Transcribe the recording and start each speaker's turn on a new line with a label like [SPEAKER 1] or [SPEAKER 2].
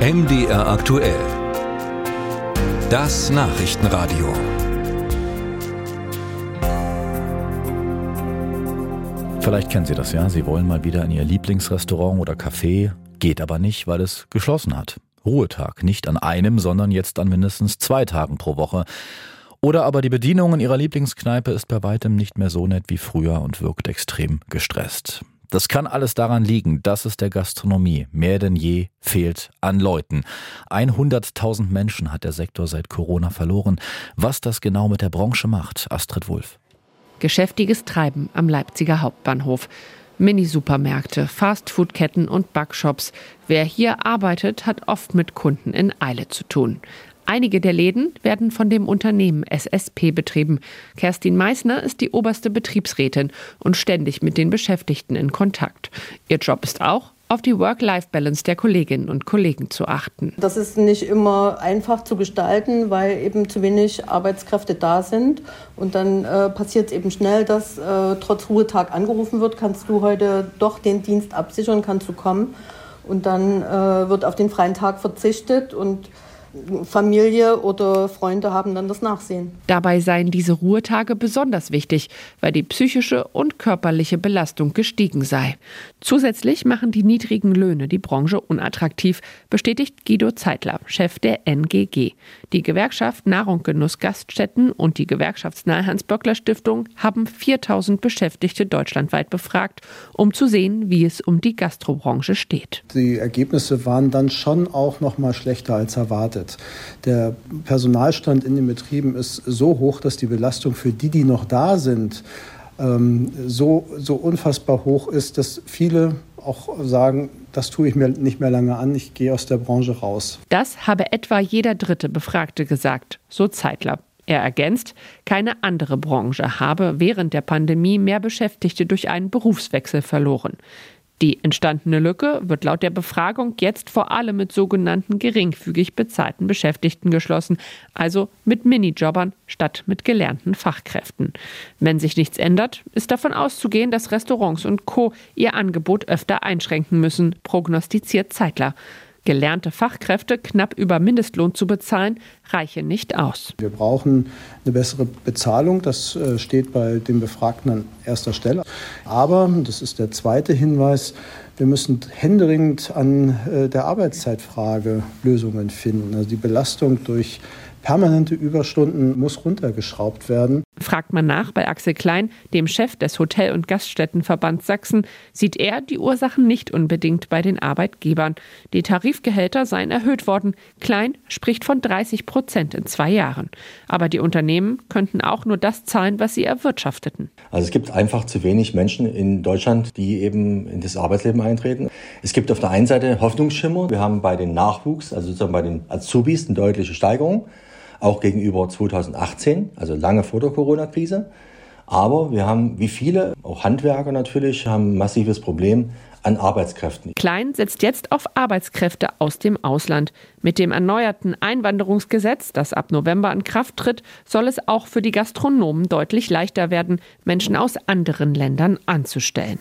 [SPEAKER 1] MDR aktuell. Das Nachrichtenradio.
[SPEAKER 2] Vielleicht kennen Sie das ja. Sie wollen mal wieder in Ihr Lieblingsrestaurant oder Café, geht aber nicht, weil es geschlossen hat. Ruhetag, nicht an einem, sondern jetzt an mindestens zwei Tagen pro Woche. Oder aber die Bedienung in Ihrer Lieblingskneipe ist bei weitem nicht mehr so nett wie früher und wirkt extrem gestresst. Das kann alles daran liegen, dass es der Gastronomie mehr denn je fehlt an Leuten. 100.000 Menschen hat der Sektor seit Corona verloren. Was das genau mit der Branche macht, Astrid Wulff.
[SPEAKER 3] Geschäftiges Treiben am Leipziger Hauptbahnhof. Mini-Supermärkte, Fastfood-Ketten und Backshops. Wer hier arbeitet, hat oft mit Kunden in Eile zu tun. Einige der Läden werden von dem Unternehmen SSP betrieben. Kerstin Meissner ist die oberste Betriebsrätin und ständig mit den Beschäftigten in Kontakt. Ihr Job ist auch, auf die Work-Life-Balance der Kolleginnen und Kollegen zu achten.
[SPEAKER 4] Das ist nicht immer einfach zu gestalten, weil eben zu wenig Arbeitskräfte da sind. Und dann äh, passiert es eben schnell, dass äh, trotz Ruhetag angerufen wird, kannst du heute doch den Dienst absichern, kannst du kommen. Und dann äh, wird auf den freien Tag verzichtet und Familie oder Freunde haben dann das Nachsehen.
[SPEAKER 3] Dabei seien diese Ruhetage besonders wichtig, weil die psychische und körperliche Belastung gestiegen sei. Zusätzlich machen die niedrigen Löhne die Branche unattraktiv, bestätigt Guido Zeitler, Chef der NGG. Die Gewerkschaft Nahrung Genuss Gaststätten und die gewerkschaftsnahe Hans-Böckler-Stiftung haben 4000 Beschäftigte deutschlandweit befragt, um zu sehen, wie es um die Gastrobranche steht.
[SPEAKER 5] Die Ergebnisse waren dann schon auch noch mal schlechter als erwartet erwartet. Der Personalstand in den Betrieben ist so hoch, dass die Belastung für die, die noch da sind, ähm, so, so unfassbar hoch ist, dass viele auch sagen, das tue ich mir nicht mehr lange an, ich gehe aus der Branche raus.
[SPEAKER 3] Das habe etwa jeder dritte Befragte gesagt, so Zeitler. Er ergänzt, keine andere Branche habe während der Pandemie mehr Beschäftigte durch einen Berufswechsel verloren. Die entstandene Lücke wird laut der Befragung jetzt vor allem mit sogenannten geringfügig bezahlten Beschäftigten geschlossen, also mit Minijobbern statt mit gelernten Fachkräften. Wenn sich nichts ändert, ist davon auszugehen, dass Restaurants und Co. ihr Angebot öfter einschränken müssen, prognostiziert Zeitler. Gelernte Fachkräfte knapp über Mindestlohn zu bezahlen, reiche nicht aus.
[SPEAKER 5] Wir brauchen eine bessere Bezahlung. Das äh, steht bei den Befragten an erster Stelle. Aber, das ist der zweite Hinweis, wir müssen händeringend an äh, der Arbeitszeitfrage Lösungen finden. Also die Belastung durch permanente Überstunden muss runtergeschraubt werden.
[SPEAKER 3] Fragt man nach bei Axel Klein, dem Chef des Hotel- und Gaststättenverbands Sachsen, sieht er die Ursachen nicht unbedingt bei den Arbeitgebern. Die Tarifgehälter seien erhöht worden. Klein spricht von 30 Prozent in zwei Jahren. Aber die Unternehmen könnten auch nur das zahlen, was sie erwirtschafteten.
[SPEAKER 6] Also es gibt einfach zu wenig Menschen in Deutschland, die eben in das Arbeitsleben eintreten. Es gibt auf der einen Seite Hoffnungsschimmer. Wir haben bei den Nachwuchs, also sozusagen bei den Azubis, eine deutliche Steigerung auch gegenüber 2018, also lange vor der Corona-Krise. Aber wir haben, wie viele, auch Handwerker natürlich, haben ein massives Problem an Arbeitskräften.
[SPEAKER 3] Klein setzt jetzt auf Arbeitskräfte aus dem Ausland. Mit dem erneuerten Einwanderungsgesetz, das ab November in Kraft tritt, soll es auch für die Gastronomen deutlich leichter werden, Menschen aus anderen Ländern anzustellen.